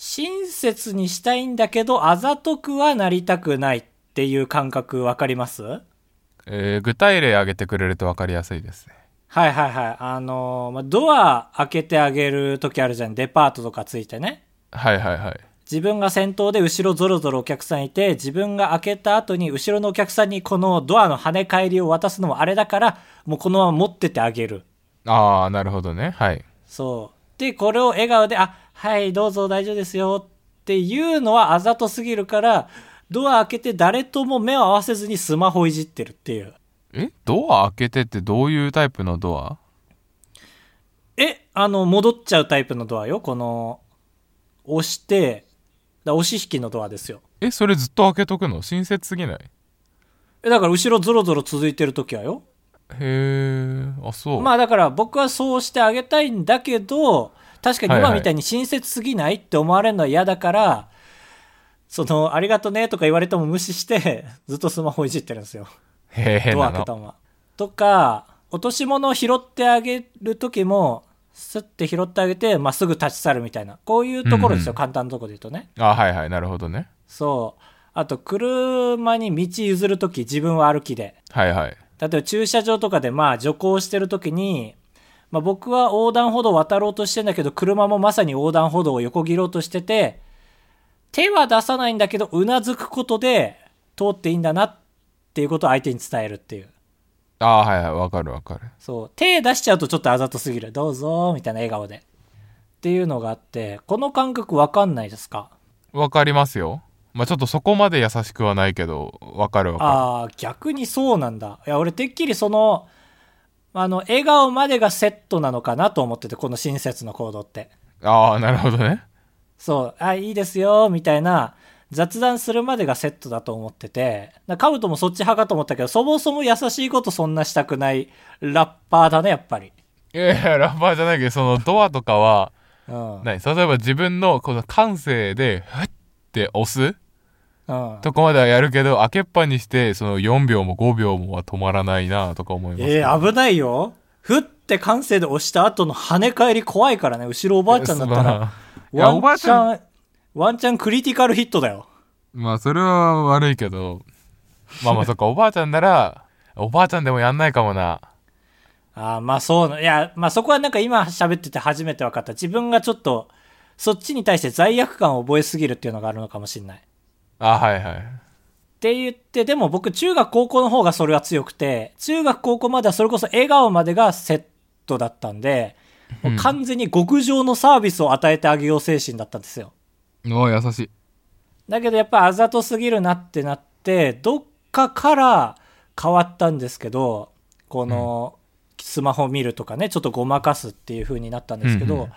親切にしたいんだけど、あざとくはなりたくないっていう感覚わかります？えー具体例挙げてくれると分かりやすいですね。はいはいはい。あのーまあ、ドア開けてあげる時あるじゃん。デパートとかついてね。はいはいはい。自分が先頭で後ろゾロゾロお客さんいて、自分が開けた後に後ろのお客さんにこのドアの跳ね返りを渡すのもあれだから、もうこのまま持っててあげる。ああ、なるほどね。はい。そう。で、これを笑顔で、あ、はい、どうぞ大丈夫ですよっていうのはあざとすぎるから、ドア開けて誰とも目を合わせずにスマホいじってるっていう。え？ドア開けてってどういうタイプのドア？え、あの、戻っちゃうタイプのドアよ。この、押して、だ押し引きのドアですよ。え、それずっと開けとくの？親切すぎない？え、だから後ろゾロゾロ続いてる時はよ。へえ、あ、そう。まあだから僕はそうしてあげたいんだけど、確かに今みたいに親切すぎないって思われるのは嫌だから、その、ありがとねとか言われても無視して、ずっとスマホいじってるんですよ。へドア。開けたまま。とか、落とし物を拾ってあげる時も、スッて拾ってあげて、まあ、すぐ立ち去るみたいな。こういうところですよ、うんうん簡単なところで言うとね。あ、はいはい、なるほどね。そう。あと、車に道譲るとき、自分は歩きで。はいはい。例えば駐車場とかでまあ徐行してる時に、まあ、僕は横断歩道を渡ろうとしてんだけど車もまさに横断歩道を横切ろうとしてて手は出さないんだけどうなずくことで通っていいんだなっていうことを相手に伝えるっていう。ああ、はいはい、わかるわかる。そう。手出しちゃうとちょっとあざとすぎる。どうぞみたいな笑顔で。っていうのがあってこの感覚わかんないですか？わかりますよ。まあちょっとそこまで優しくはないけど、わかるわかああ逆にそうなんだ。いや俺てっきりそのあの笑顔までがセットなのかなと思っててこの親切の行動ってる。ああ、なるほどね。そう、あ、いいですよ、みたいな、雑談するまでがセットだと思ってて、なカブトもそっち派かと思ったけど、そもそも優しいことそんなしたくないラッパーだね、やっぱり。いやいや、ラッパーじゃないけど、そのドアとかは、うん。何例えば自分のこの感性で、ふって押すうん、とこまではやるけど、開けっぱにして、その4秒も5秒もは止まらないなとか思います、えー、危ないよ。ふって感性で押した後の跳ね返り怖いからね、後ろおばあちゃんだったら、ワンおばあちゃん、チャン、ワンチャンクリティカルヒットだよ。まあそれは悪いけど、まあまあそっか、おばあちゃんなら、おばあちゃんでもやんないかもな。あーまあそうな、いや、まあそこはなんか今喋ってて初めて分かった。自分がちょっと、そっちに対して罪悪感を覚えすぎるっていうのがあるのかもしれない。あ、はいはい。って言って、でも僕中学高校の方がそれは強くて、中学高校まではそれこそ笑顔までがセットだったんで、もう完全に極上のサービスを与えてあげよう精神だったんですよ。お優しい。だけどやっぱあざとすぎるなってなって、どっかから変わったんですけど、このスマホ見るとかね、ちょっとごまかすっていう風になったんですけど、うんうん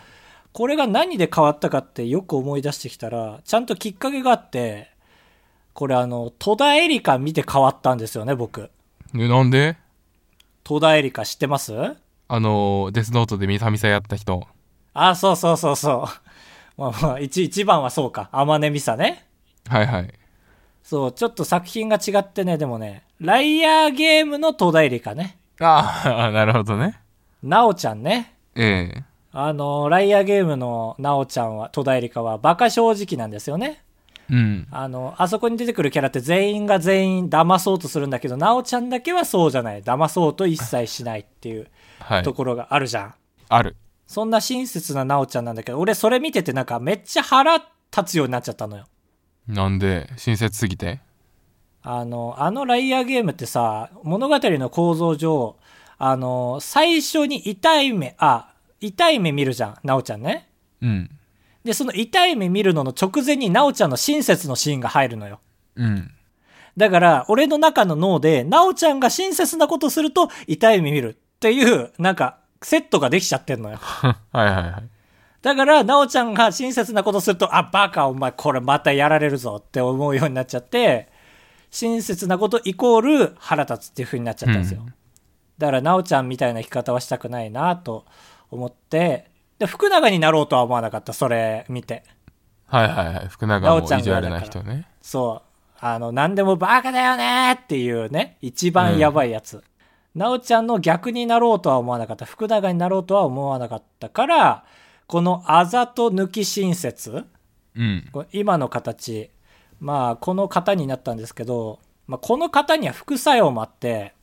これが何で変わったかってよく思い出してきたら、ちゃんときっかけがあって、これあの、戸田恵梨香見て変わったんですよね、僕。えなんで？戸田恵梨香知ってます？あの、デスノートでミサミサやった人。あ、そうそうそうそう。まあまあ、一一番はそうか。天音美沙ね。はいはい。そう、ちょっと作品が違ってね、でもね、ライアーゲームの戸田恵梨香ね。ああ、なるほどね。なおちゃんね。ええあの、ライアーゲームのなおちゃんは、戸田恵梨香はバカ正直なんですよね。うん。あの、あそこに出てくるキャラって全員が全員騙そうとするんだけど、なおちゃんだけはそうじゃない。騙そうと一切しないっていうはいと。ころがあるじゃん。ある。そんな親切ななおちゃんなんだけど、俺それ見ててなんかめっちゃ腹立つようになっちゃったのよ。なんで、親切すぎて？あの、あのライアーゲームってさ、物語の構造上、あの、最初に痛い目、あ、痛い目見るじゃん、なおちゃんね。うん。で、その痛い目見るのの直前になおちゃんの親切のシーンが入るのよ。うん。だから、俺の中の脳で、なおちゃんが親切なことすると、痛い目見るっていう、なんか、セットができちゃってんのよ。はいはいはい。だから、なおちゃんが親切なことすると、あ、バカ、お前これまたやられるぞって思うようになっちゃって、親切なことイコール腹立つっていう風になっちゃったんですよ。うんだから、なおちゃんみたいな生き方はしたくないなと思って、で、福永になろうとは思わなかった、それ見て。はいはいはい。福永なおちゃんも意地悪な人ね。そう。あの、何でもバカだよねっていうね、一番やばいやつ。なおちゃんの逆になろうとは思わなかった。福永になろうとは思わなかったから、このあざと抜き親切うん今の形まあこの型になったんですけど、まあ、この型には副作用もあって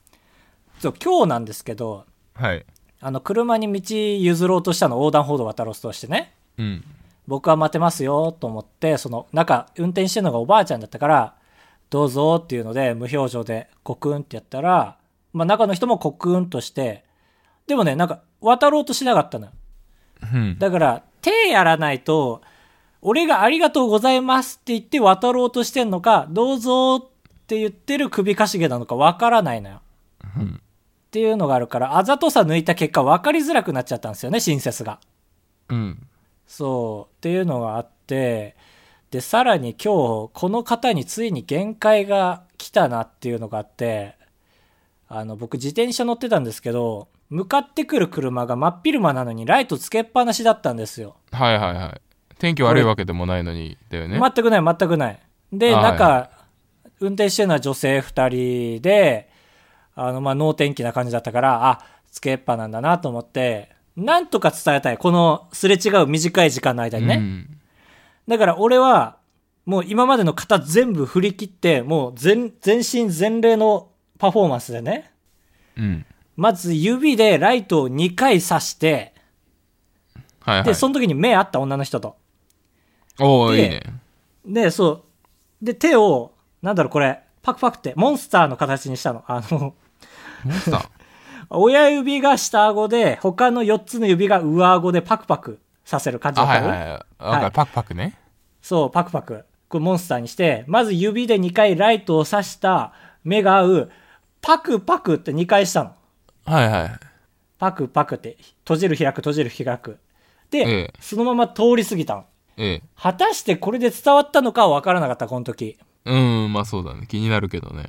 今日なんですけどはいあの車に道譲ろうとしたの横断歩道渡ろうとしてね。うん。僕は待てますよと思ってその中運転してるのがおばあちゃんだったからどうぞっていうので無表情でコクンってやったら、まあ、中の人もコクンとしてでもねなんか渡ろうとしなかったのよ。うん。だから手やらないと俺がありがとうございますって言って渡ろうとしてんのかどうぞって言ってる首かしげなのかわからないのよ。うんっていうのがあるからあざとさ抜いた結果分かりづらくなっちゃったんですよね親切が。うん。そうっていうのがあってでさらに今日この方についに限界が来たなっていうのがあってあの僕自転車乗ってたんですけど向かってくる車が真っ昼間なのにライトつけっぱなしだったんですよ。はいはいはい。天気悪いわけでもないのにだよね。全くない全くない。であ中、は運転してるのは女性2人であのまあ能天気な感じだったからあつけっぱなんだなと思ってなんとか伝えたいこのすれ違う短い時間の間にね、うんだから俺は、もう今までの型全部振り切って、もう全、全身全霊のパフォーマンスでね、うんまず指でライトを2回刺して、はいはいで、その時に目合った女の人と。でおおいいねで、そう。で、手を、なんだろうこれ、パクパクって、モンスターの形にしたの。あの、親指が下顎で、他の4つの指が上顎でパクパクさせる感じあだったの？はいはいはい。パクパクね。そう、パクパク。これモンスターにして、まず指で2回ライトを刺した目が合う、パクパクって2回したの。はいはい。パクパクって、閉じる開く閉じる開く。で、ええ。そのまま通り過ぎたの。ええ。果たしてこれで伝わったのかは分からなかった、この時。うんまあそうだね。気になるけどね。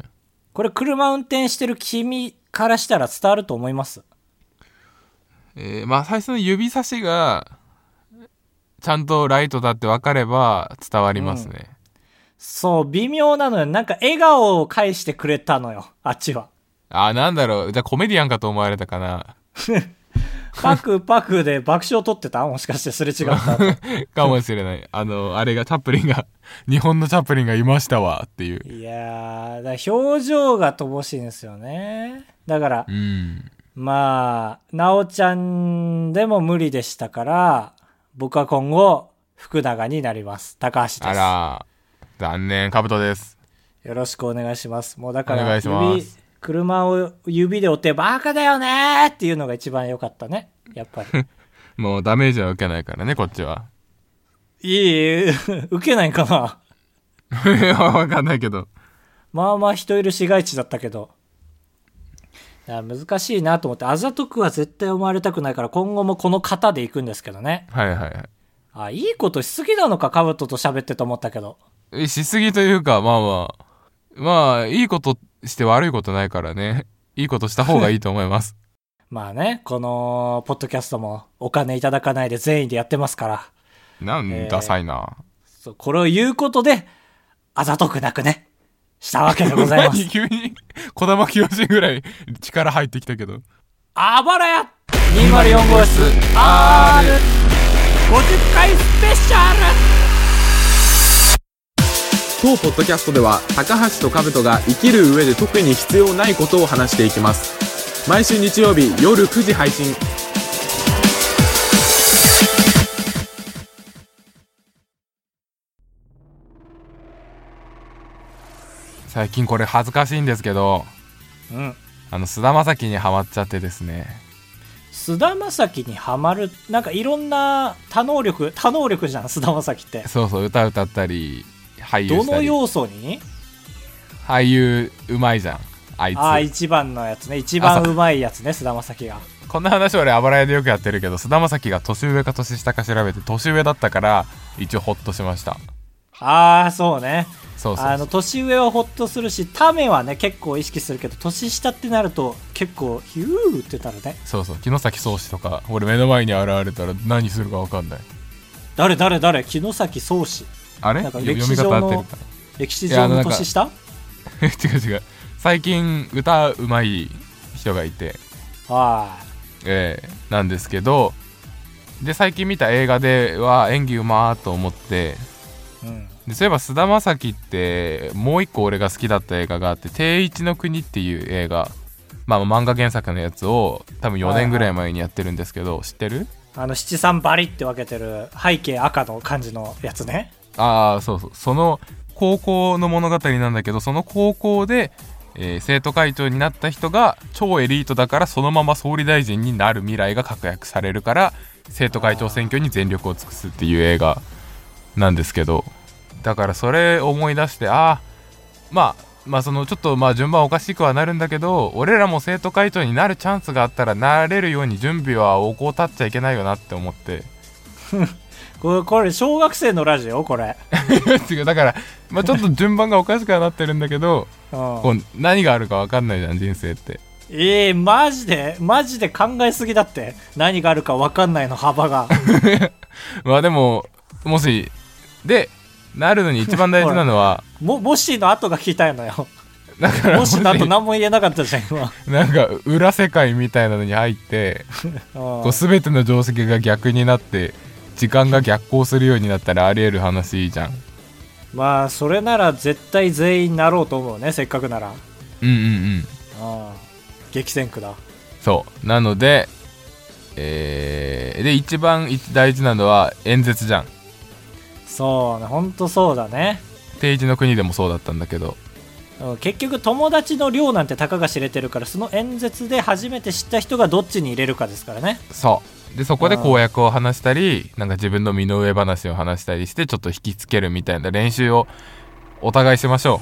これ車運転してる君からしたら伝わると思います。えーまあ最初の指差しがちゃんとライトだって分かれば伝わりますね、そう、微妙なのよ。なんか笑顔を返してくれたのよ、あっちは。あなんだろうじゃあコメディアンかと思われたかな パクパクで爆笑取ってた？もしかしてすれ違った？後。かもしれないあのあれがチャップリンが 日本のチャップリンがいましたわっていういやー、表情が乏しいんですよね。だからう、んまあ、なおちゃんでも無理でしたから、僕は今後、福永になります。高橋あです。ら残念カブトですよろしくお願いします。もうだから、お願いします指、車を指で追って、バカだよねーっていうのが一番良かったね。やっぱり。もうダメージは受けないからねこっちはいい、受けないかな？分かんないけどまあまあ人いる市街地だったけど。難しいなと思って、あざとくは絶対思われたくないから、今後もこの型で行くんですけどね。はいはいはいあ、いいことしすぎなのか、カブトと喋ってと思ったけど。えしすぎというかまあまあまあいいことして悪いことないからね いいことした方がいいと思います まあね、この、ポッドキャストもお金いただかないで善意でやってますから。なんえーダサいな、そう、これを言うことで、あざとくなくね、したわけでございま何す。急に児玉清ぐらい力入ってきたけどあばらや !204 号室 R50 回スペシャル当ポッドキャストでは高橋と兜が生きる上で特に必要ないことを話していきます。毎週日曜日夜9時配信。最近これ恥ずかしいんですけどうん。あの菅田将暉にハマっちゃってですね。菅田将暉にハマる、なんかいろんな多能力、多能力じゃん、菅田将暉って。そうそう歌歌ったり俳優どの要素に？俳優うまいじゃんあいつああ、一番のやつね。一番うまいやつね、菅田将暉が。こんな話俺あばら屋でよくやってるけど菅田将暉が年上か年下か調べて年上だったから一応ホッとしましたああ、そうね。そうそうあの、年上はホッとするし、ためはね、結構意識するけど、年下ってなると、結構、ヒューってなるね。そうそう城崎宗志とか俺目の前に現れたら何するか分かんない誰誰誰？城崎宗志。あれ？なんかよ読み方歴史上の合ってるか歴史上の年下？な 違う違う。最近歌うまい人がいて。はえーなんですけど。で最近見た映画では演技うまーと思って。うん。でそういえば菅田将暉ってもう一個俺が好きだった映画があって「定一の国」っていう映画。まあ漫画原作のやつを多分4年ぐらい前にやってるんですけど知ってる？あの七三バリって分けてる背景赤の感じのやつねああそうそう。その高校の物語なんだけどその高校で、えー生徒会長になった人が超エリートだからそのまま総理大臣になる未来が確約されるから生徒会長選挙に全力を尽くすっていう映画。なんですけどだからそれ思い出してああまあまあそのちょっとまあ順番おかしくはなるんだけど俺らも生徒会長になるチャンスがあったらなれるように準備は怠っちゃいけないよなって思って。これこれ小学生のラジオ？これ、だから、まあ、ちょっと順番がおかしくはなってるんだけどうん。こう何があるか分かんないじゃん人生って。えー、マジで？マジで考えすぎだって。何があるか分かんないの幅が。まあでももしでなるのに一番大事なのは ももしの後が聞きたいのよ。だからもしの後何も言えなかったじゃん今、なんか裏世界みたいなのに入ってうん。こう全ての定石が逆になって時間が逆行するようになったらありえる話じゃん。まあそれなら絶対全員なろうと思うねせっかくなら。うんうんうん。うん。激戦区だ。そう。なのでえー、で一番一大事なのは演説じゃん。そうねほんとそうだね。定時の国でもそうだったんだけど。うん結局友達の量なんてたかが知れてるからその演説で初めて知った人がどっちに入れるかですからね。そうでそこで公約を話したりなんか自分の身の上話を話したりしてちょっと引きつけるみたいな練習をお互いしましょ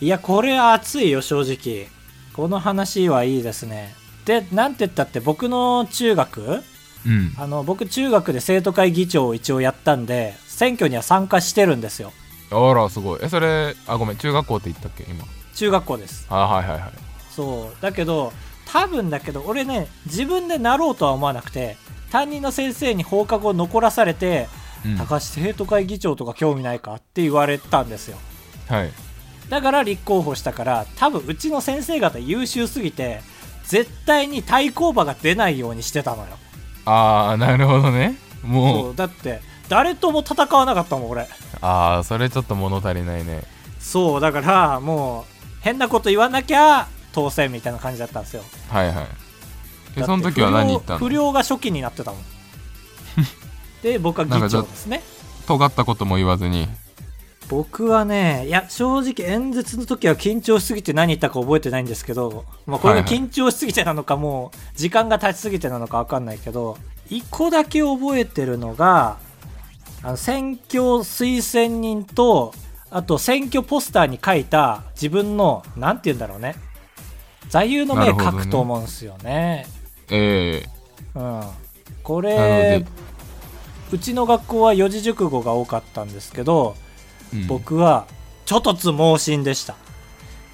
いやこれは熱いよ正直。この話はいいですね。でなんて言ったって僕の中学ううん。あの僕中学で生徒会議長を一応やったんで選挙には参加してるんですよ。あらすごい。えそれあごめん中学校って言ったっけ今？中学校です。あはいはいはい。そう。だけど多分だけど俺ね自分でなろうとは思わなくて担任の先生に放課後残らされてうん。高橋生徒会議長とか興味ないかって言われたんですよ。はい。だから立候補したから多分うちの先生方優秀すぎて絶対に対抗馬が出ないようにしてたのよ。ああなるほどね。もう。だって誰とも戦わなかったもん俺。ああそれちょっと物足りないね。そうだからもう変なこと言わなきゃ当選みたいな感じだったんですよ。はいはい。えその時は何言った不の良が初期になってたもん。で僕は議長ですね。尖ったことも言わずに。僕はねいや正直演説の時は緊張しすぎて何言ったか覚えてないんですけど、まあ、これが緊張しすぎてなのかもう時間が経ちすぎてなのか分かんないけど一個だけ覚えてるのがあの選挙推薦人とあと選挙ポスターに書いた自分のなんて言うんだろうね座右の銘書くと思うんですよね。えうん、これで、うちの学校は四字熟語が多かったんですけどうん。僕は「ちょとつ盲信」でした。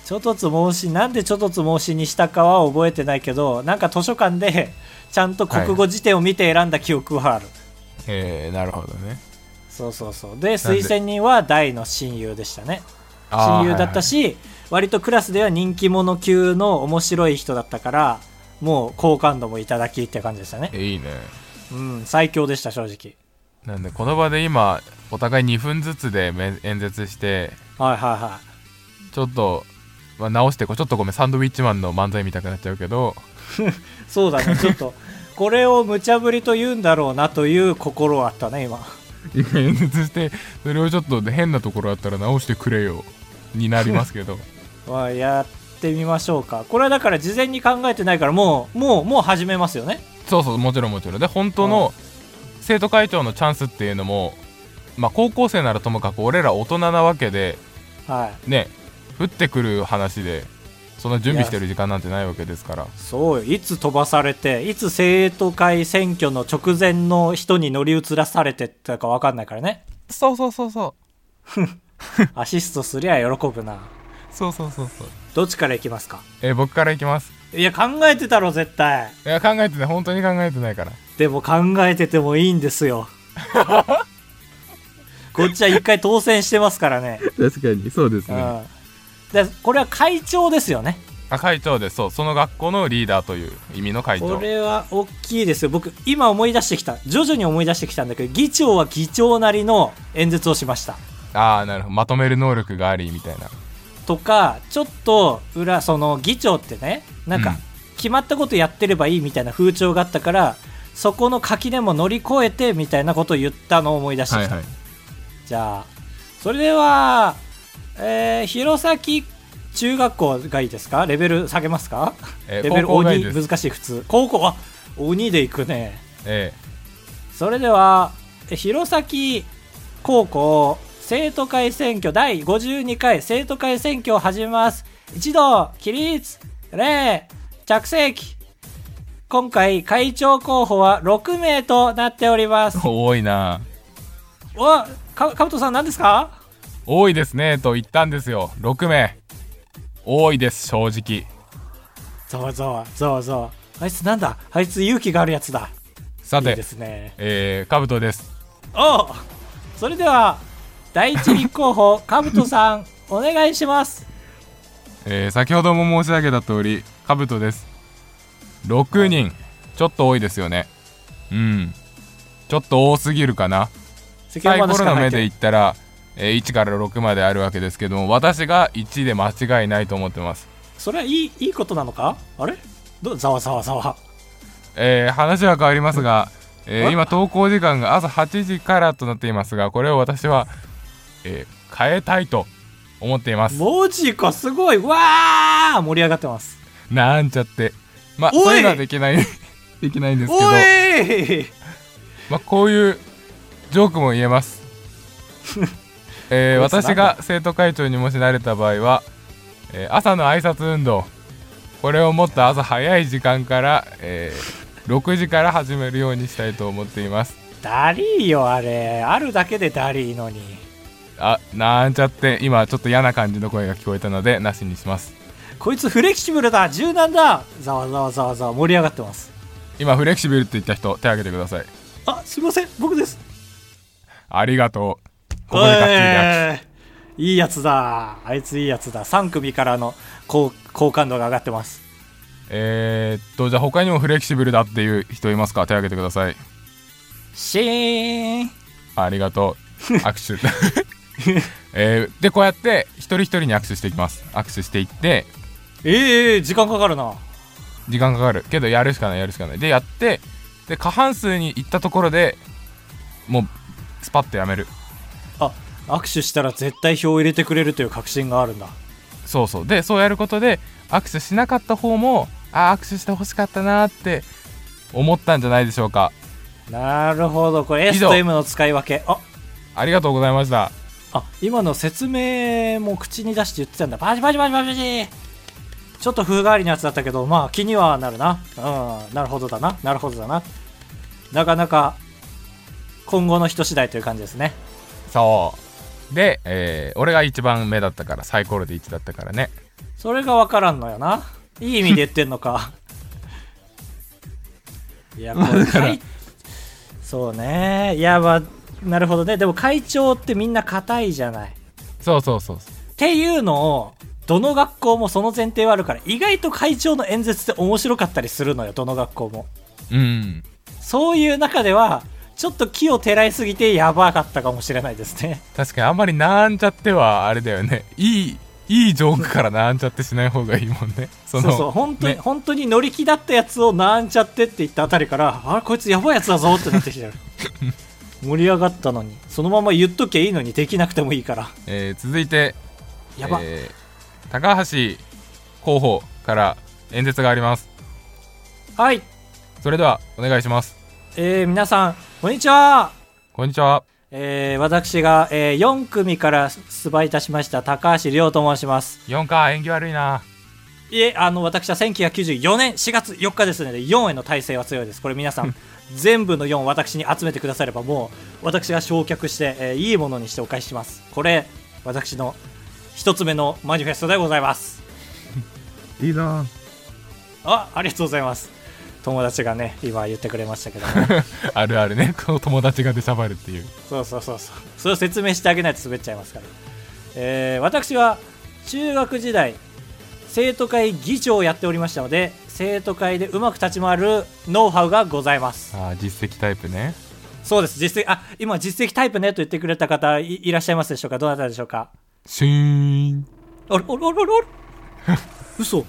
ちょとつ盲信なんでちょとつ盲信にしたかは覚えてないけどなんか図書館でちゃんと国語辞典を見て選んだ記憶はある、ええなるほどね。そうそうそう。で推薦人は大の親友でしたね。親友だったし、割とクラスでは人気者級の面白い人だったからもう好感度もいただきって感じでしたね。はいはいね。うん最強でした正直。なんでこの場で今お互い2分ずつでめ演説してはいはいはい。ちょっと、まあ、直してこうちょっとごめんサンドウィッチマンの漫才見たくなっちゃうけど。そうだね、ちょっと、これを無茶ぶりと言うんだろうなという心はあったね、今。今。演説してそれをちょっと変なところあったら直してくれよ。になりますけど まあ、やってみましょうか。これはだから事前に考えてないから、もう、もう、もう始めますよね。そうそうもちろんもちろんで本当の生徒会長のチャンスっていうのもまあ高校生ならともかく俺ら大人なわけではい。ね降ってくる話でそんな準備してる時間なんてないわけですからそうよ。いつ飛ばされて、いつ生徒会選挙の直前の人に乗り移らされてったか分かんないからね。そうそうそうそう アシストすりゃ喜ぶな。そうそうそうそう。どっちから行きますか？えー僕からいきます。いや、考えてたろ、絶対。いや考えてない。本当に考えてないから。でも考えててもいいんですよ。こっちは一回当選してますからね。確かにそうですね。うん。でこれは会長ですよね。あ会長です。そう。その学校のリーダーという意味の会長。これは大きいですよ。僕今思い出してきた。徐々に思い出してきたんだけど議長は議長なりの演説をしました。ああなるほど。まとめる能力がありみたいなとかちょっと裏その議長ってねなんかうん。決まったことやってればいいみたいな風潮があったから、そこの垣根も乗り越えてみたいなことを言ったのを思い出してきた、はいはい。じゃあそれでは、えー、弘前中学校がいいですか？レベル下げますか、えーレベル鬼難しい普通。高校？あ鬼でいくね。えそれではえ弘前高校生徒会選挙第52回生徒会選挙を始めます。一同起立。礼。着席。今回会長候補は6名となっております。え多いな。おかかぶとさん何ですか？多いですねと言ったんですよ。6名。多いです正直。ざわざわざわざわあいつなんだ？あいつ勇気があるやつだ。さて。いいですね。えー、カブトです。おうそれでは第一立候補かぶとさんお願いします。えー先ほども申し上げた通りカブトです。6人。ちょっと多いですよね。うん。ちょっと多すぎるかな。サイコロの目で言ったら、えー1から6まであるわけですけども私が1で間違いないと思ってます。それはいいいいことなのか？あれ？どざわざわざわ。えー話は変わりますが、えーえ今投稿時間が朝8時からとなっていますがこれを私は、えー変えたいと思っています。文字かすごい。わー盛り上がってます。なんちゃって。まあそういうのはできない できないんですけど。まあ、こういうジョークも言えます、えー私が生徒会長にもしなれた場合は、えー朝の挨拶運動。これをもっと朝早い時間から、えー6時から始めるようにしたいと思っています。ダリーよあれ。あるだけでダリーのにあなんちゃって今ちょっと嫌な感じの声が聞こえたのでなしにします。こいつフレキシブルだ。柔軟だ。ざわざわざわざわ盛り上がってます今フレキシブルって言った人手挙げてくださいあすいません僕ですありがとうここでがっちり握手おいいやつだあいついいやつだ3組からの好好感度が上がってますえー、っとじゃあ他にもフレキシブルだっていう人いますか手挙げてくださいシーンありがとう握手 えーでこうやって一人一人に握手していきます。握手していってええー、時間かかるな。時間かかる。けどやるしかないやるしかない。でやってで過半数に行ったところでもうスパッとやめる。あ握手したら絶対票を入れてくれるという確信があるんだ。そうそう。でそうやることで握手しなかった方もあー握手してほしかったなーって思ったんじゃないでしょうか。なるほど。これ以 S 上。と M の使い分け。あありがとうございましたあ今の説明も口に出して言ってたんだ。パチパチパチパチパチちょっと風変わりなやつだったけどまあ気にはなるな。うんなるほどだな。なるほどだな。なかなか今後の人次第という感じですね。そう。で、えー俺が一番目だったからサイコロで1だったからね。それが分からんのよな。いい意味で言ってんのか。いやこれ会そうね。いやまあなるほどね。でも会長ってみんな硬いじゃない。そうそうそうそう。っていうのをどの学校もその前提はあるから意外と会長の演説って面白かったりするのよどの学校も。うん。そういう中ではちょっと木をてらいすぎてやばかったかもしれないですね。確かにあんまりなんちゃってはあれだよね。いいいいジョークからなんちゃってしない方がいいもんね。そのそうそう。本当に、ね。本当に乗り気だったやつをなんちゃってって言ったあたりからあれこいつやばいやつだぞってなってきてる 盛り上がったのにそのまま言っときゃいいのにできなくてもいいから。えー続いてやば、えー高橋候補から演説があります。はい。それではお願いします。えー、皆さんこんにちは。こんにちは。えー、私が、えー、4組から出馬いたしました高橋亮と申します。4か縁起悪いな。いえあの私は1994年4月4日ですので4への体制は強いです。これ皆さん 全部の4私に集めてくださればもう私が焼却して、えーいいものにしてお返しします。これ私の一つ目のマニフェストでございます。いいなあありがとうございます。友達がね今言ってくれましたけども あるあるね。この友達が出しゃばるっていう。そうそうそうそう。それを説明してあげないと滑っちゃいますから、えー私は中学時代生徒会議長をやっておりましたので生徒会でうまく立ち回るノウハウがございます。あー実績タイプね。そうです。実績あ今実績タイプねと言ってくれた方いいらっしゃいますでしょうか？どなたでしょうか？シーン。あれあれあれあれ嘘。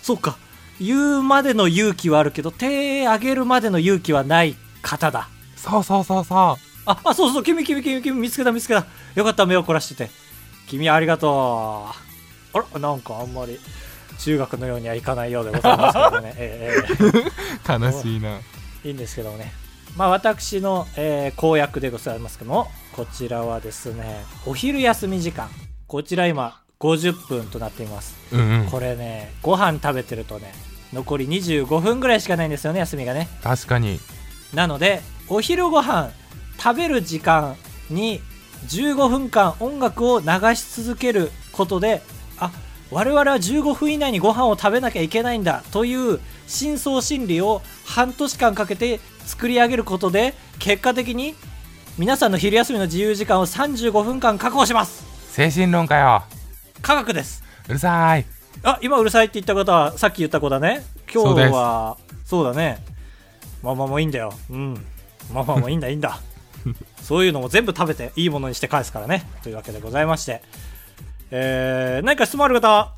そうか。言うまでの勇気はあるけど手挙げるまでの勇気はない方だ。そうそうそうそあ。あそうそう。君君君君見つけた見つけた。よかった。目を凝らしてて。君ありがとうあらなんかあんまり中学のようにはいかないようでございますけどね。え えええ。う悲しいな。いいんですけどもね。まあ私の、えー公約でございますけどもこちらはですねお昼休み時間。こちら今50分となっています。うんうん。これねご飯食べてるとね残り25分ぐらいしかないんですよね休みがね。確かに。なのでお昼ご飯食べる時間に15分間音楽を流し続けることであ我々は15分以内にご飯を食べなきゃいけないんだという深層心理を半年間かけて作り上げることで結果的に皆さんの昼休みの自由時間を35分間確保します。精神論かよ。科学です。うるさい。あ今うるさいって言った方はさっき言った子だね。今日はそうだね。まあまあもういいんだよ。うん。まあまあもういいんだいいんだ。そういうのも全部食べていいものにして返すからね。というわけでございましてえー、何か質問ある方？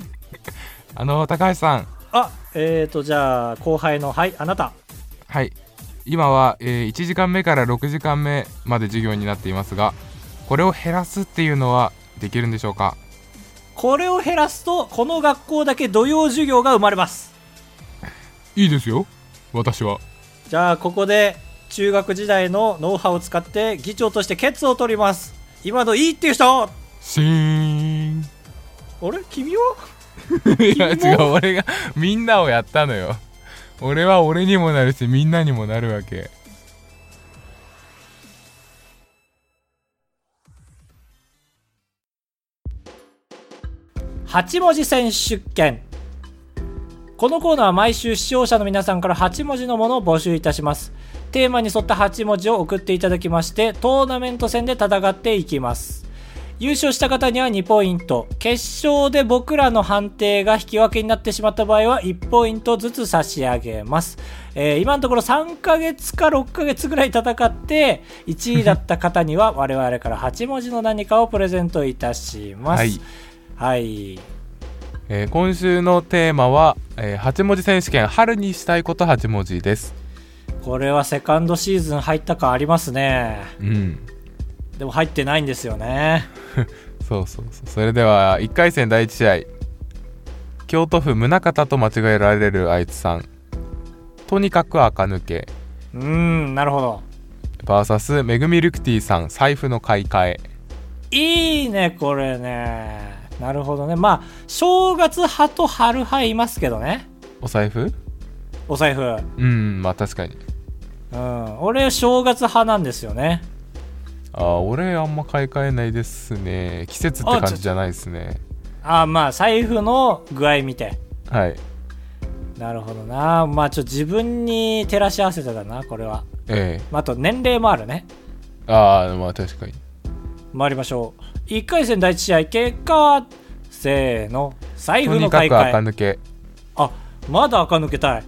あの高橋さん。あえーとじゃあ後輩のはいあなた。はい。今は、えー1時間目から6時間目まで授業になっていますがこれを減らすっていうのはできるんでしょうか？これを減らすとこの学校だけ土曜授業が生まれます。いいですよ。私は。じゃあここで中学時代のノウハウを使って議長としてケツを取ります。今のいいっていう人！あシーン。れ？君は？いや違う。俺がみんなをやったのよ。俺は俺にもなるしみんなにもなるわけ。8文字選手権。このコーナーは毎週視聴者の皆さんから8文字のものを募集いたします。テーマに沿った8文字を送っていただきましてトーナメント戦で戦っていきます優勝した方には2ポイント。決勝で僕らの判定が引き分けになってしまった場合は1ポイントずつ差し上げます、えー今のところ3ヶ月か6ヶ月ぐらい戦って1位だった方には我々から8文字の何かをプレゼントいたします。はい、はい。えー今週のテーマは、えー8文字選手権春にしたいこと8文字です。これはセカンドシーズン入ったかありますね。うんでも入ってないんですよね。そうそうそう。それでは1回戦第1試合。京都府宗像と間違えられるあいつさん。とにかく垢抜け。うーんなるほど。VS めぐみルクティさん財布の買い替え。いいねこれね。なるほどね。まあ正月派と春派いますけどね。お財布？お財布。うんまあ確かに。うん。俺正月派なんですよねあー俺あんま買い替えないですね。季節って感じじゃないですね。あまあ財布の具合見て。はい。なるほどな。まあちょっと自分に照らし合わせてたなこれは、えまあ、あと年齢もあるね。えああまあ確かに。参りましょう。1回戦第1試合結果はせーの。財布のとにかく買い替え垢抜け。あまだ垢抜けたい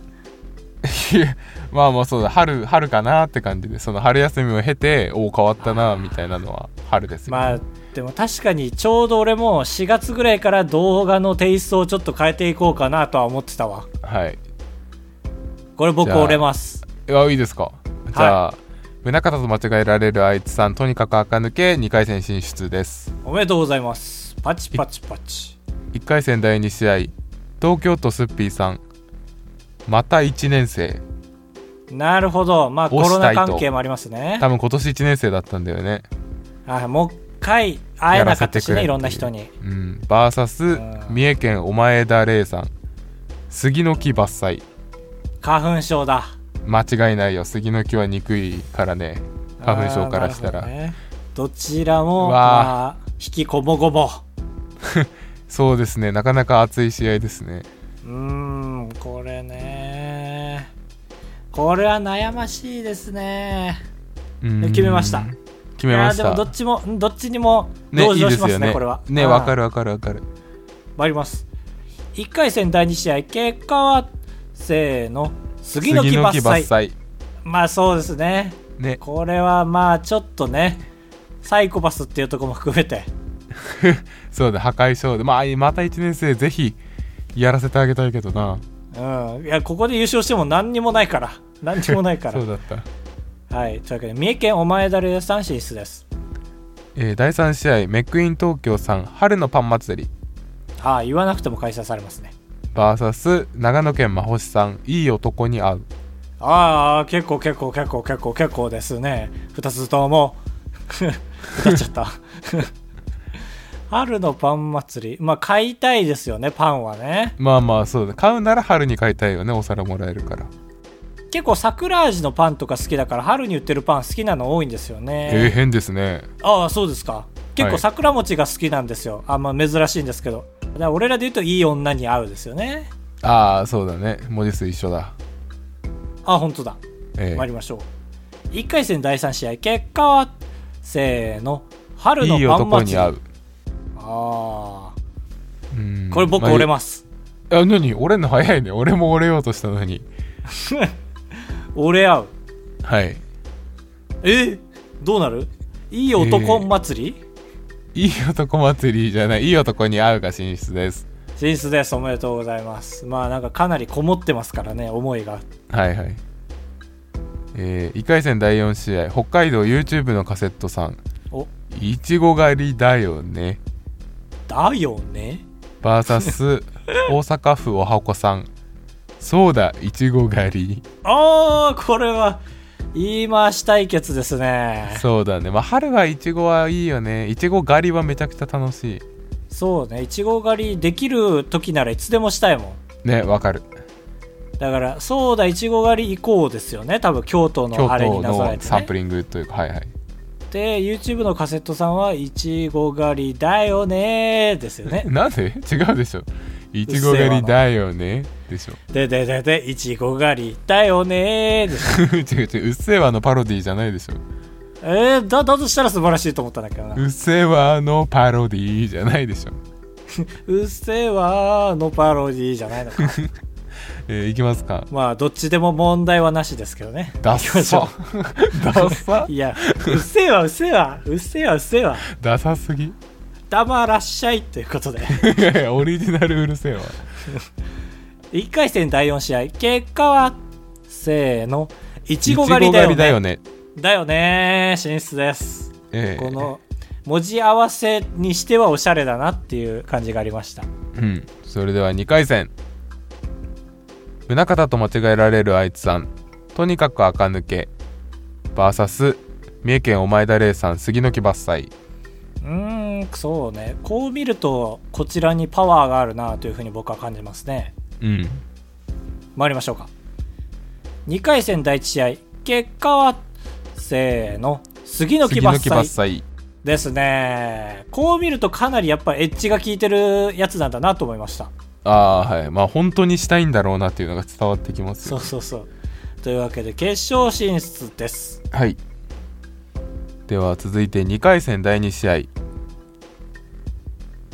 まあまあそうだ。春春かなって感じで。その春休みを経ておお変わったなみたいなのは春ですよ、まあでも確かにちょうど俺も4月ぐらいから動画のテイストをちょっと変えていこうかなとは思ってたわ。はい。これ僕折れます。いやいいですか？じゃあ、宗像と間違えられるあいつさんとにかく垢抜け2回戦進出です。おめでとうございます。パチパチパチ。1回戦第2試合東京都すっぴーさんまた1年生。なるほど。まあコロナ関係もありますね。多分今年1年生だったんだよね。あもう一回会えなかったしねいろんな人に。うん。VS うん。三重県お前田玲さん。杉の木伐採。花粉症だ。間違いないよ。杉の木は憎いからね。花粉症からしたら、どね。どちらもまあ引きこぼごぼ そうですね。なかなか熱い試合ですね。うーんこれね。これは悩ましいですね。うん。決めました。決めましいやでもどたっちもんどっちにもねいい同情しますですよね。ねこれは。ねうんわかるわかるわかる。参ります。1回戦第2試合結果はせーの。杉の木伐採。採。まあそうですね。ね。これはまあちょっとねサイコパスっていうところも含めて。そうだ破壊衝動まあまた1年生ぜひやらせてあげたいけどなうん。いやここで優勝しても何にもないから。何にもないから。そうだった、はい。というわけで三重県お前だれさん進出です。えー第3試合メックイン東京さん春のパン祭り。ああ言わなくても開催されますね。VS 長野県真星さんいい男に会う。ああ結構結構結構結構結構ですね。2つとも。歌っちゃった春のパン祭り。まあ買いたいですよねパンはね。まあまあそうだ。買うなら春に買いたいよねお皿もらえるから。結構桜味のパンとか好きだから春に売ってるパン好きなの多いんですよえー、ね変ですね。ああそうですか。結構はい。桜餅が好きなんですよ。あんま珍しいんですけど。だから俺らで言うといい女に合うですよね。ああそうだね。文字数一緒だ。あ本当だ。えー参りましょう。1回戦第3試合。結果はせーの。春のいいパン祭り男に会うあうん。あこれ僕まあ折れます、あ何？折れんの早いね。俺も折れようとしたのに。折れ合う。はい。え？どうなる？いい男祭り、いい男祭りじゃない。いい男に会うが進出です。進出です。おめでとうございます。まあなんかかなりこもってますからね思いが。はいはい。えー、1回戦第4試合北海道 YouTube のカセットさん。お。いちご狩りだよねだよね。VS 大阪府おはこさん。そうだいちご狩り。ああこれは言い回し対決ですね。そうだね。まあ春はいちごはいいよね。いちご狩りはめちゃくちゃ楽しい。そうね。いちご狩りできる時ならいつでもしたいもん。ねわかる。だからそうだいちご狩り行こうですよね。多分京都京のあれに都なぞらえてね。のサンプリングというかはいはいで YouTube のカセットさんはいちご狩りだよねですよね。なんで？違うでしょ。いちご狩りだよね？でしょ。ででででいちご狩りだよねでしょ。違う違う。うっせぇわのパロディじゃないでしょ。えー、だだとしたら素晴らしいと思ったんだけどな。うっせぇわのパロディじゃないでしょ。うっせぇわーのパロディじゃないのかえー、いきますか。まあどっちでも問題はなしですけどね。ダッサ。ダサ。う いやうっせぇわうっせぇわうっせぇわうっせぇわ。ダサすぎ。黙らっしゃいということで。いやいやオリジナルうるせぇわ。1回戦第4試合。結果はせーの。いちご狩りだよね。だよね。だよね進出です。えーこの文字合わせにしてはおしゃれだなっていう感じがありました。うん。それでは2回戦宗像と間違えられるあいつさん。とにかく垢抜け。VS 三重県お前田玲さん杉の木伐採。うーんそうね。こう見るとこちらにパワーがあるなというふうに僕は感じますね。うん。参りましょうか。2回戦第1試合結果はせーの。杉の木伐採。ですね。こう見るとかなりやっぱエッジが効いてるやつなんだなと思いましたああはい。まあ本当にしたいんだろうなっていうのが伝わってきますよ。そうそうそう。というわけで決勝進出です。はい。では続いて2回戦第2試合。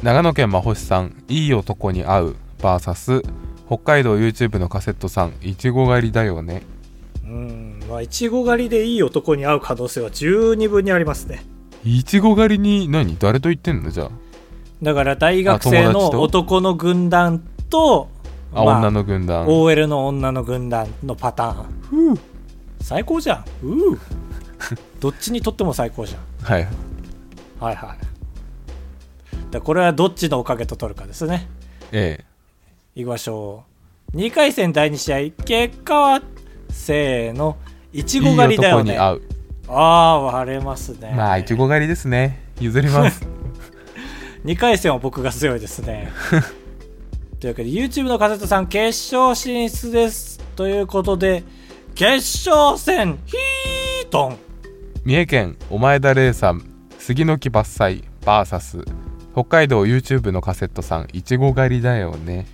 長野県真星さんいい男に会う VS 北海道 YouTube のカセットさんいちご狩りだよね。うん。まあいちご狩りでいい男に会う可能性は十二分にありますね。いちご狩りに何？誰と言ってんの？じゃあだから大学生の男の軍団とあ、まあ女の軍団。OL の女の軍団のパターン。最高じゃん。う。ー どっちにとっても最高じゃん。はい。はいはい。だこれはどっちのおかげと取るかですね。えいきましょう。2回戦第2試合結果はせーの。いちえご狩りだよね。いいああ割れますね。まあいちご狩りですね。譲ります 2回戦は僕が強いですね。というわけで YouTube のカセットさん決勝進出です。ということで決勝戦ヒートン。三重県お前田玲さん杉の木伐採 VS 北海道 YouTube のカセットさんいちご狩りだよね。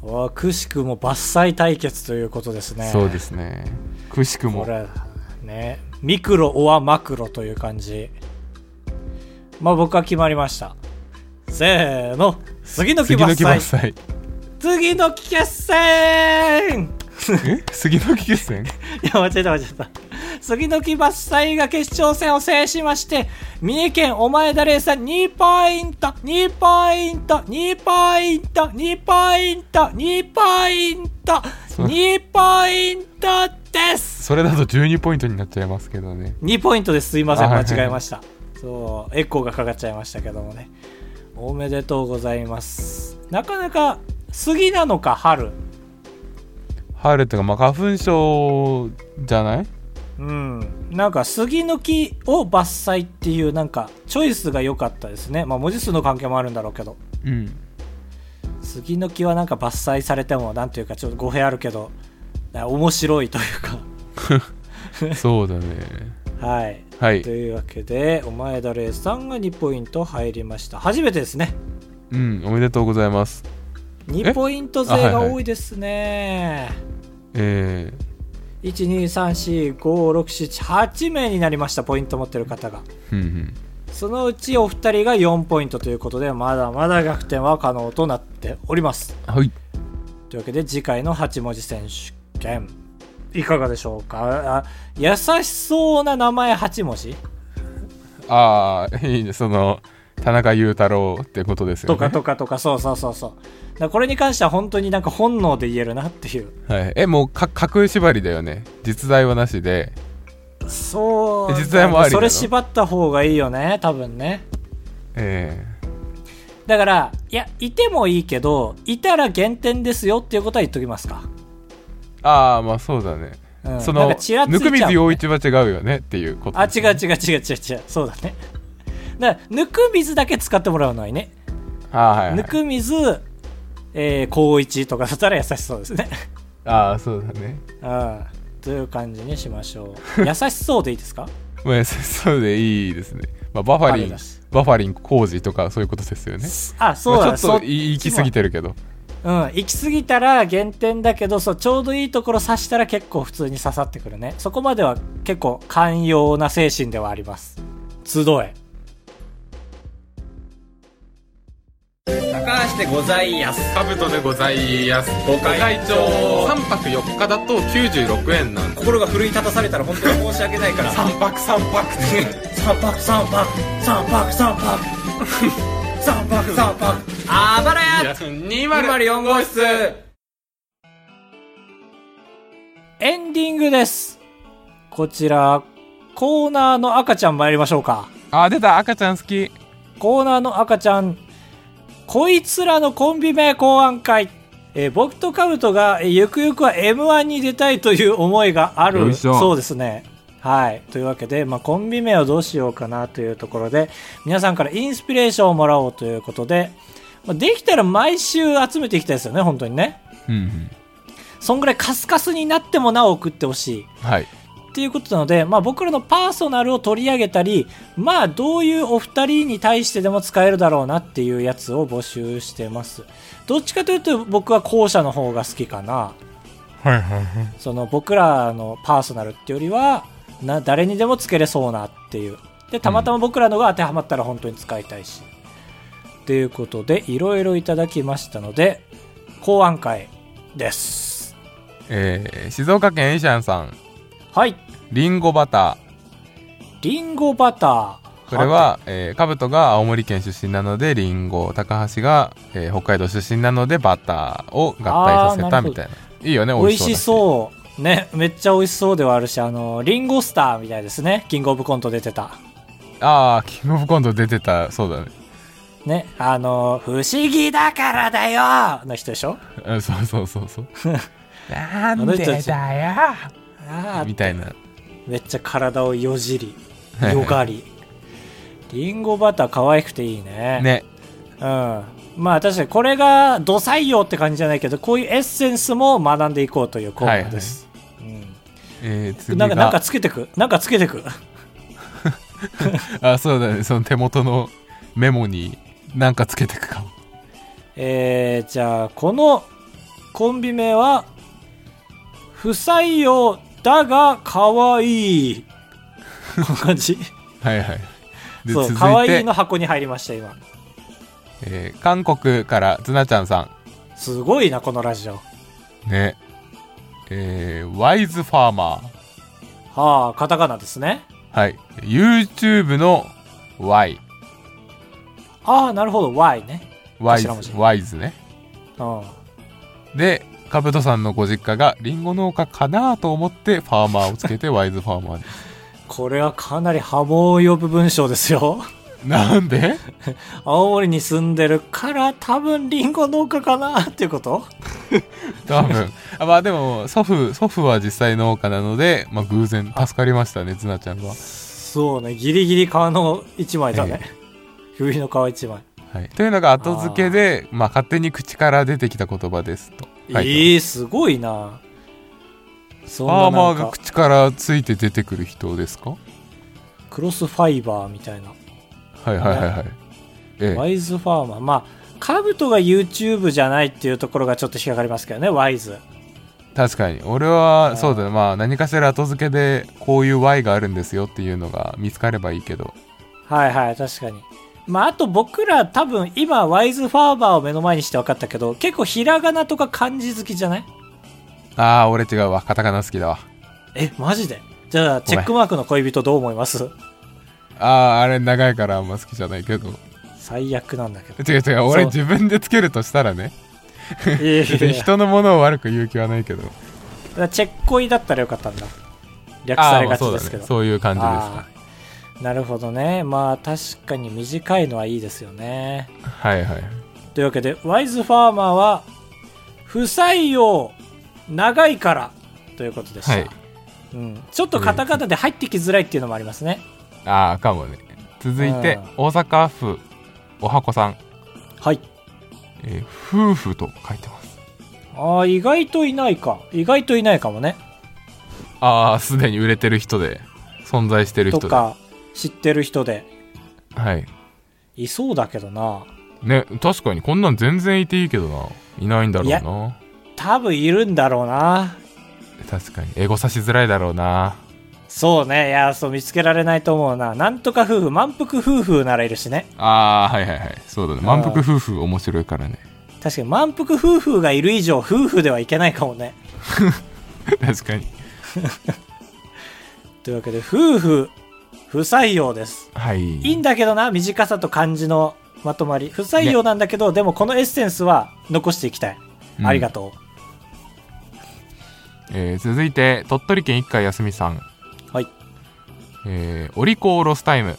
わあくしくも伐採対決ということですね。そうですね。くしくも。これねミクロオアマクロという感じ。まあ僕は決まりましたせーの。杉の木杉の木伐採。伐採次の決戦。え？杉の木決戦？いや、間違えた間違えた。杉の木伐採が決勝戦を制しまして、三重県お前田レーさん2ポイント、2ポイント、2ポイント、2ポイント、2ポイント、そう2ポイントです。それだと12ポイントになっちゃいますけどね !2 ポイントです。すいません。間違えました。そう、エコーがかかっちゃいましたけどもね。おめでとうございます。なかなか、杉なのか春。春っていうかまあ花粉症じゃない？うん、なんか杉の木を伐採っていうなんかチョイスが良かったですね。まあ文字数の関係もあるんだろうけど。うん。杉の木はなんか伐採されてもなんていうかちょっと語弊あるけどな面白いというか。そうだねはい。はい。というわけでお前だれさんが2ポイント入りました。初めてですね。うんおめでとうございます。2ポイント勢が多いですね、え123456788名になりましたポイント持ってる方が。ー、うんうん。そのうちお二人が4ポイントということで、まだまだ逆転は可能となっております。はい。というわけで、次回の8文字選手権、いかがでしょうか？あ優しそうな名前8文字？ああいいねその田中裕太郎ってことですよねとかとかとか、そうそうそうそう。だこれに関しては本当になんか本能で言えるなっていう。はい、えもうか架空縛りだよね実在はなしでそう。実在もありそれ縛った方がいいよね、多分ね。えだから、いや、いてもいいけど、いたら減点ですよっていうことは言っときますか。ー、ああまあそうだね、うん、その温水陽一は違うよねっていうことあ、です違う違う違う違う違う。そうだね。だから、ぬく水だけ使ってもらうのはいいね。ああはい、はいぬ、く水、えー、高一とかだったら優しそうですね。ああそうだねうん。という感じにしましょう。優しそうでいいですか？まあ優しそうでいいですね、まあ、バファリンバファリン工事とかそういうことですよねあ、そうだ、まあ、ちょそっとい行き過ぎてるけどうん。行き過ぎたら減点だけど、そう、ちょうどいいところ刺したら結構普通に刺さってくるね。そこまでは結構寛容な精神ではあります。集え。高橋でございやす。カブトでございますご会長3泊4日だと96円なんで心が奮い立たされたら本当に申し訳ないから。3泊3泊三泊三泊 三泊三泊 三泊三泊あばらや204号室エンディングです。こちらコーナーの赤ちゃん参りましょうか。あ出た赤ちゃん好き。コーナーの赤ちゃんこいつらのコンビ名考案会。えー僕とカブトが、えーゆくゆくは m 1に出たいという思いがあるそうですねはい。というわけで、まあ、コンビ名をどうしようかなというところで皆さんからインスピレーションをもらおうということで、まあ、できたら毎週集めていきたいですよね本当にね。うんうん。そんぐらいカスカスになってもなお送ってほしい。はい。っていうことなので、まあ、僕らのパーソナルを取り上げたり、まあ、どういうお二人に対してでも使えるだろうなっていうやつを募集してます。どっちかというと僕は後者の方が好きかな。はいはいはい。その僕らのパーソナルっていうよりは、な誰にでもつけれそうなっていう。で、たまたま僕らのが当てはまったら本当に使いたいし。ということで、いろいろいただきましたので、考案会です。えー、静岡県エイシャンさんはい。リンゴバタリンゴバター。ーこれは、えー、カブトが青森県出身なのでリンゴ高橋が、えー北海道出身なのでバターを合体させたみたいないいよね美味しうそう。ね、めっちゃ美味しそうではあるし、あの、リンゴスターみたいですね。キングオブコント出てた。ああキングオブコント出てたそうだねね、あの、不思議だからだよの人でしょ？うんそうそうそうそう なんあの人たちよみたいなめっちゃ体をよじり、よがり。リンゴバター可愛くていいね。ねうん。まあ確かにこれが土採用って感じじゃないけど、こういうエッセンスも学んでいこうというコーナーです。えなんか、なんかつけてく？なんかつけてく？あそうだねその手元のメモになんかつけてくかもえー、じゃあ、このコンビ名は、不採用だが可愛い。こんな感じ。はいはいでそう、続可愛いの箱に入りました、今。えー韓国からズナちゃんさんすごいな、このラジオ。ね。えー、ワイズファーマー。はあ、カタカナですね。はい。YouTube の Y。ああ、なるほど、Y ね。ワイズワイズね。うん。で、カブトさんのご実家がリンゴ農家かなと思ってファーマーをつけてワイズファーマーです。これはかなり波紋を呼ぶ文章ですよ。なんで？青森に住んでるから多分リンゴ農家かなっていうこと？多分。あまあでも、祖父、祖父は実際農家なので、まあ偶然助かりましたね、ズナちゃんは。そうね、ギリギリ皮の一枚だね。冬の皮一枚。はい。というのが後付けで、まあ勝手に口から出てきた言葉ですと。はいええー、すごいな。そんファーマーが口からついて出てくる人ですか？クロスファイバーみたいな。はいはいはいはい。ええ。ワイズファーマー。まあ、カブトが YouTube じゃないっていうところがちょっと引っかかりますけどね、ワイズ。確かに。俺あは、ーそうだね。まあ何かしら後付けで、こういう Y があるんですよっていうのが見つかればいいけど。はいはい、確かに。まあ、あと僕ら多分今、ワイズファーバーを目の前にして分かったけど、結構ひらがなとか漢字好きじゃない？ああ、俺違うわ。カタカナ好きだわ。え、マジで？じゃあ、チェックマークの恋人どう思います？ああ、あれ長いからあんま好きじゃないけど。最悪なんだけど。違う違う。俺自分でつけるとしたらね。人のものを悪く言う気はないけど。チェッコイだったらよかったんだ。略されがちですけど。。そういう感じです。あーなるほどね。まあ確かに短いのはいいですよね。はいはい。というわけで、ワイズファーマーは、不採用、長いから、ということでした。はいうん、ちょっとカタカナで入ってきづらいっていうのもありますね。ああ、かもね。続いてうん、大阪府、おはこさん。はい。えー夫婦と書いてます。ああ、意外といないか。意外といないかもね。ああ、すでに売れてる人で、存在してる人で。とか、知ってる人で。はい。いそうだけどな。ね、確かにこんなん全然いていいけどな。いないんだろうな。多分いるんだろうな。確かに。エゴさしづらいだろうな。そうね。いや、そう見つけられないと思うな。なんとか夫婦、満腹夫婦ならいるしね。ああ、はいはいはい。そうだね。満腹夫婦面白いからね。確かに満腹夫婦がいる以上、夫婦ではいけないかもね。確かに。というわけで、夫婦、不採用です。はい。いいんだけどな、短さと漢字のまとまり。不採用なんだけど、でもこのエッセンスは残していきたい。うんありがとえー続いて、鳥取県一回休みさん。えー、お利口ロスタイム。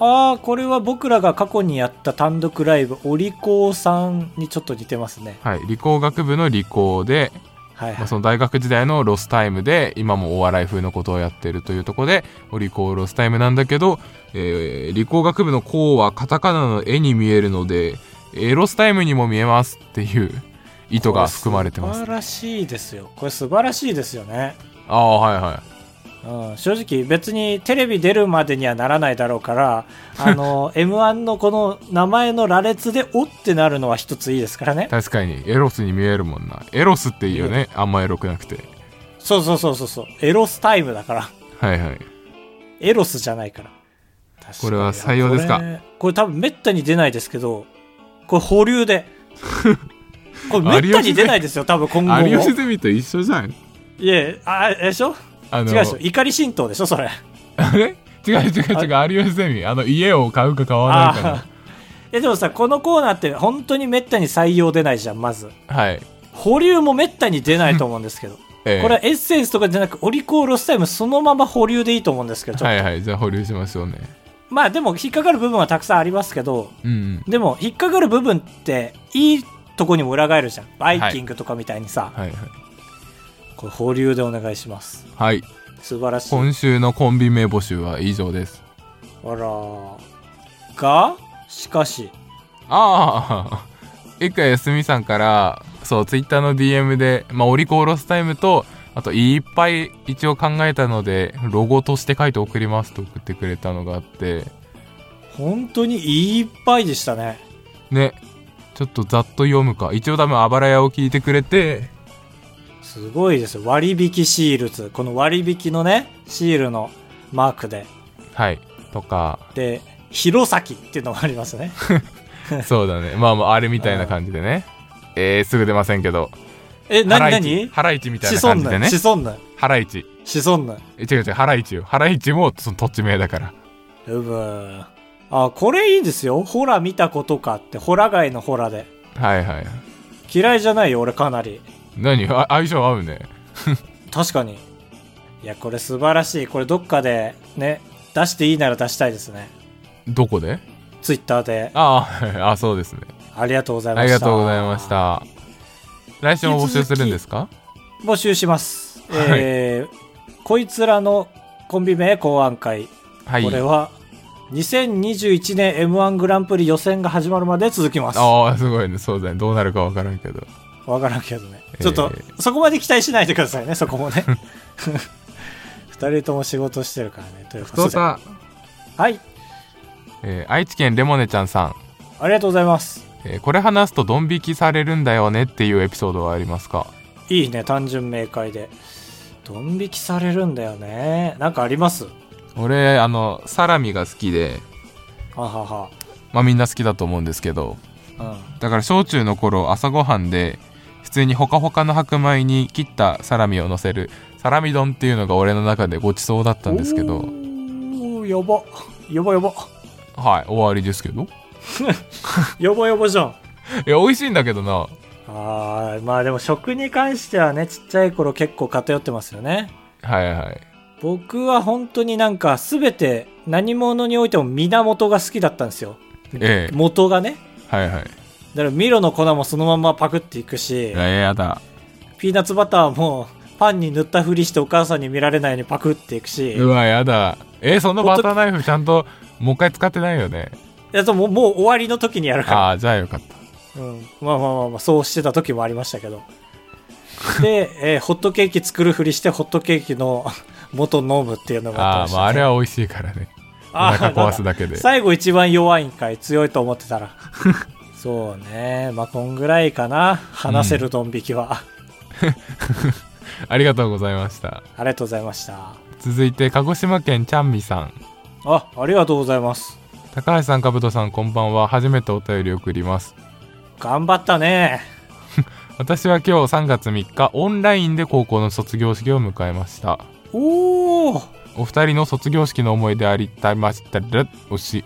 ああ、これは僕らが過去にやった単独ライブ、お利口さんにちょっと似てますね。はい。理工学部の理工で、まあ、はいはい。その大学時代のロスタイムで、今もお笑い風のことをやってるというところで、お利口ロスタイムなんだけど、えー理工学部の工はカタカナのエに見えるので、エロスタイムにも見えますっていう意図が含まれてます素。晴らしいですよ。これ素晴らしいですよね。ああ、はいはい。うん、正直別にテレビ出るまでにはならないだろうから、あの、M1 のこの名前の羅列でおってなるのは一ついいですからね。確かに、エロスに見えるもんな。エロスっていいよね。あんまエロくなくて。そうそうそうそうそう。エロスタイムだから。はいはい。エロスじゃないから。これは採用ですか？これ多分めったに出ないですけど、これ保留で。これめったに出ないですよ、多分今後も。有吉ゼミと一緒じゃん。いえ、あ、でしょ？あの違うでしょ？怒り神道でしょそれ。あれ？違う違う違う、有吉ゼミ。あの、家を買うか買わないかあえ、でもさ、このコーナーって本当にめったに採用出ないじゃん、まず。の。はい。保留もめったに出ないと思うんですけど。ええこれはエッセンスとかじゃなく、オリコーロスタイムそのまま保留でいいと思うんですけど、ちょっとはいはい。じゃあ保留しましょうね。まあでも引っかかる部分はたくさんありますけど、うんうん。でも引っかかる部分っていいとこにも裏返るじゃん。バイキングとかみたいにさ、はいはい。これ保留でお願いします。はい。素晴らしい。今週のコンビ名募集は以上です。あらが、しかし、ああ、一回休みさんから、そう、ツイッターの DM で、まあ、オリコーロスタイムと、あと、いっぱい一応考えたので、ロゴとして書いて送りますと送ってくれたのがあって、本当にいっぱいでしたね。ね、ちょっとざっと読むか。一応多分、あばら屋を聞いてくれて、すごいですよ。割引シールズ。この割引のね、シールのマークで。はい、とか、で、弘前っていうのがありますね。そうだね。まあまあ、あれみたいな感じでね。えー、すぐ出ませんけどえ、なになハライチみたいなな感じでねしそんなハライチしそんなえ違う違うハライチよハライチもその土地名だからうぶあ、これいいですよ。ホラ見たことかって、ホラ街のホラで。はいはい嫌いじゃないよ、俺かなり。何？あ相性合うね確かに。いや、これ素晴らしい。これどっかでね、出していいなら出したいですね。どこで？ツイッターで。あ ああそうですねありがとうございまあした。りがとうございまし。た来週も募集するんですか？募集します。えー、こいつらのコンビ名考案会。はいこれは、2021年 M1 グランプリ予選が始まるまで続きます。ああすごいねそうだねどうなるかわからんけどわからんけどね。えーちょっと、そこまで期待しないでくださいね、そこもね。二人とも仕事してるからね。ということで。はい。えー愛知県レモネちゃんさん、ありがとうございます。えーこれ話すとドン引きされるんだよねっていうエピソードはありますか？いいね、単純明快で。ドン引きされるんだよね。なんかあります？俺あのサラミが好きでははは。まあみんな好きだと思うんですけどうん。だから小中の頃朝ごはんで普通にほかほかの白米に切ったサラミを乗せるサラミ丼っていうのが俺の中でごちそうだったんですけどやば。やばやば。はい終わりですけど やばやばじゃん。いや美味しいんだけどなあーまあでも食に関してはね、ちっちゃい頃結構偏ってますよね。はいはい僕は本当になんか全て何者においても源が好きだったんですよ。ええ元がね。はいはいだからミロの粉もそのままパクっていくしい、ややだ。ピーナッツバターもパンに塗ったふりしてお母さんに見られないようにパクっていくし、うわやだ。えそのバターナイフちゃんともう一回使ってないよね。いやでももう終わりの時にやるから。ああじゃあよかった。うん、まあまあまあまあそうしてた時もありましたけど。で、えーホットケーキ作るふりしてホットケーキの元飲むっていうのがああました、ね、まああれは美味しいからね。おあー腹壊すだけで。最後一番弱いんかい強いと思ってたらそうね。まあこんぐらいかな。話せるドン引きは、ありがとうございました。ありがとうございました。続いて鹿児島県ちゃんみさん。あありがとうございます。高橋さんかぶとさんこんばんは。初めてお便り送ります。頑張ったね。私は今日3月3日オンラインで高校の卒業式を迎えました。おおお二人の卒業式の思い出ありたましたら教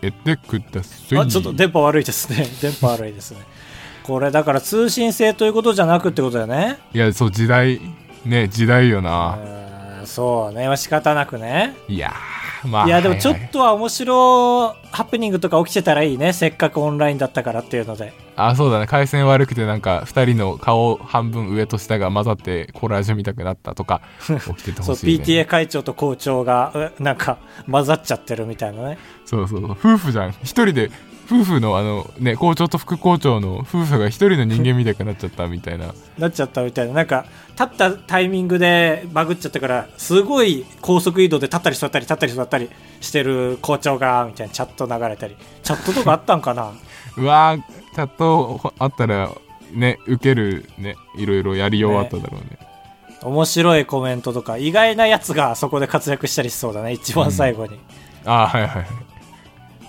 えてください。あちょっと電波悪いですね。電波悪いですねこれだから通信制ということじゃなくってことだよね。いやそう時代ね時代ような、そうね。まあ仕方なくね。いやーまあいやでもちょっとは面白ハプニングとか起きてたらいいね。せっかくオンラインだったからっていうのであそうだね。回線悪くてなんか2人の顔半分上と下が混ざってコラージュ見たくなったとか 起きててそうほしい、ね、PTA 会長と校長がうなんか混ざっちゃってるみたいなね。そうそうそう。夫婦じゃん。一人で夫婦のあのね校長と副校長の夫婦が一人の人間みたくなっちゃったみたいな。なっちゃったみたいな。なんか立ったタイミングでバグっちゃったからすごい高速移動で立ったり座ったり立ったり座ったりしてる校長がみたいなチャット流れたり。チャットとかあったんかな？うわーチャットあったらね受けるねいろいろやりようあっただろうね。面白いコメントとか意外なやつがそこで活躍したりしそうだね一番最後に、あーはいはいはい。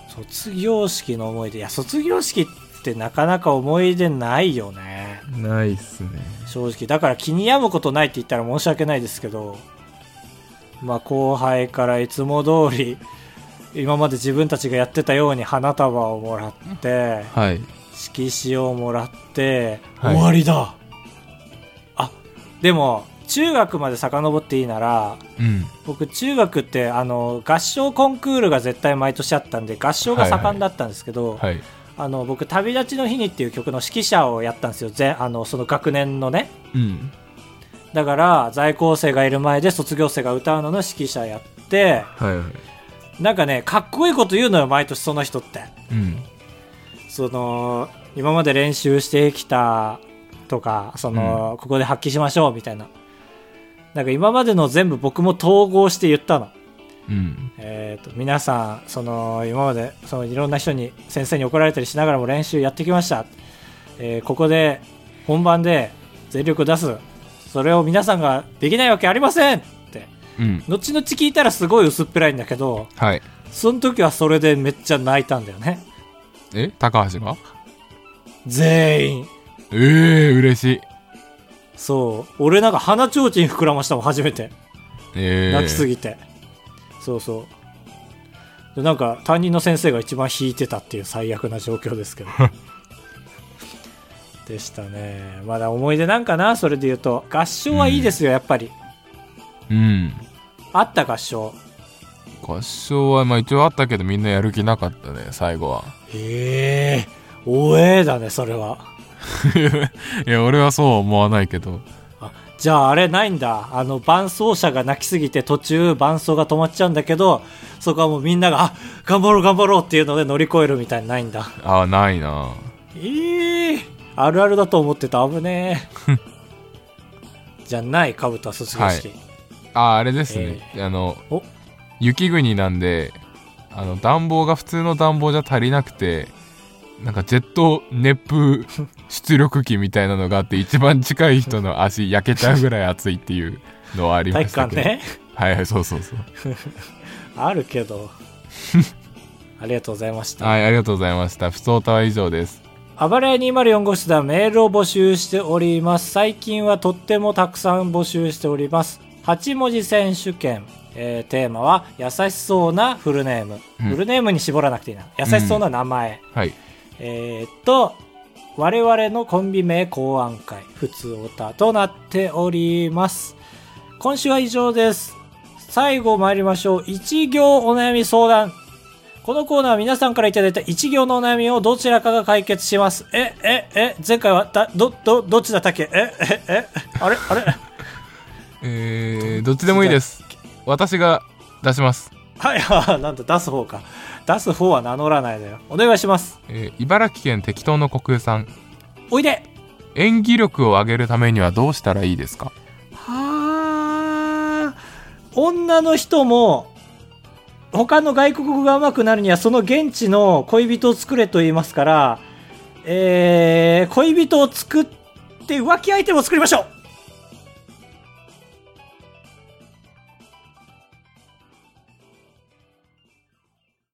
卒業式の思い出。いや卒業式ってなかなか思い出ないよね。ないっすね。正直。だから気に病むことないって言ったら申し訳ないですけどまあ後輩からいつも通り今まで自分たちがやってたように花束をもらってはい色紙をもらって、はい。終わりだ。あでも中学まで遡っていいならうん。僕中学ってあの合唱コンクールが絶対毎年あったんで合唱が盛んだったんですけど、はいあの僕「旅立ちの日に」っていう曲の指揮者をやったんですよ。全あのその学年のね。うん。だから在校生がいる前で卒業生が歌うのの指揮者やってはいはい。なんかねかっこいいこと言うのよ毎年その人って。うんその今まで練習してきたとかその、ここで発揮しましょうみたいな。なんか今までの全部僕も統合して言ったの。うん。えー、と皆さんその今までそのいろんな人に先生に怒られたりしながらも練習やってきました、えーここで本番で全力出す。それを皆さんができないわけありませんって。うん。後々聞いたらすごい薄っぺらいんだけどはい。その時はそれでめっちゃ泣いたんだよねえ高橋が？全員ええ嬉しい。そう。俺なんか鼻ちょうちん膨らましたもん、初めて。ええ泣きすぎて。そうそう。でなんか担任の先生が一番引いてたっていう最悪な状況ですけど。でしたね。まだ思い出なんかな、それで言うと。合唱はいいですよ、やっぱり。うん。あった合唱。合唱はまあ一応あったけどみんなやる気なかったね、最後は。へえ、おえだね、それは。いや、俺はそうは思わないけど。あじゃああれないんだ。あの、伴奏者が泣きすぎて途中伴奏が止まっちゃうんだけど、そこはもうみんなが、あ、頑張ろう頑張ろうっていうので乗り越えるみたいにないんだ。ああ、ないな。ええあるあるだと思ってた。危ねえ。じゃない、かぶとは卒業式。ああ、あれですね。あのお、雪国なんで、あの、暖房が普通の暖房じゃ足りなくて、なんかジェット熱風 出力機みたいなのがあって、一番近い人の足焼けちゃうぐらい暑いっていうのはありま体育したけど。館ね。はいはい、そうそうそう。あるけど。ありがとうございました。はい、ありがとうございました。不相たは以上です。あばらや204号室ではメールを募集しております。最近はとってもたくさん募集しております。8文字選手権。えーテーマは、優しそうなフルネーム。うんフルネームに絞らなくていいな。優しそうな名前。はい。えーっと、我々のコンビ名考案会、普通オタとなっております。今週は以上です。最後参りましょう。一行お悩み相談。このコーナーは皆さんからいただいた一行のお悩みをどちらかが解決します。え、え、え、前回はだ、ど、ど、どっちだったっけ？え、え、え、あれあれ？えー、どっちでもいいです。私が出します。はい、あなんだ、出す方か。出す方は名乗らないでよ。お願いします。えー茨城県適当の国空さん。おいで演技力を上げるためにはどうしたらいいですか？はあ女の人も他の外国語が上手くなるにはその現地の恋人を作れと言いますから、えー、恋人を作って浮気相手も作りましょう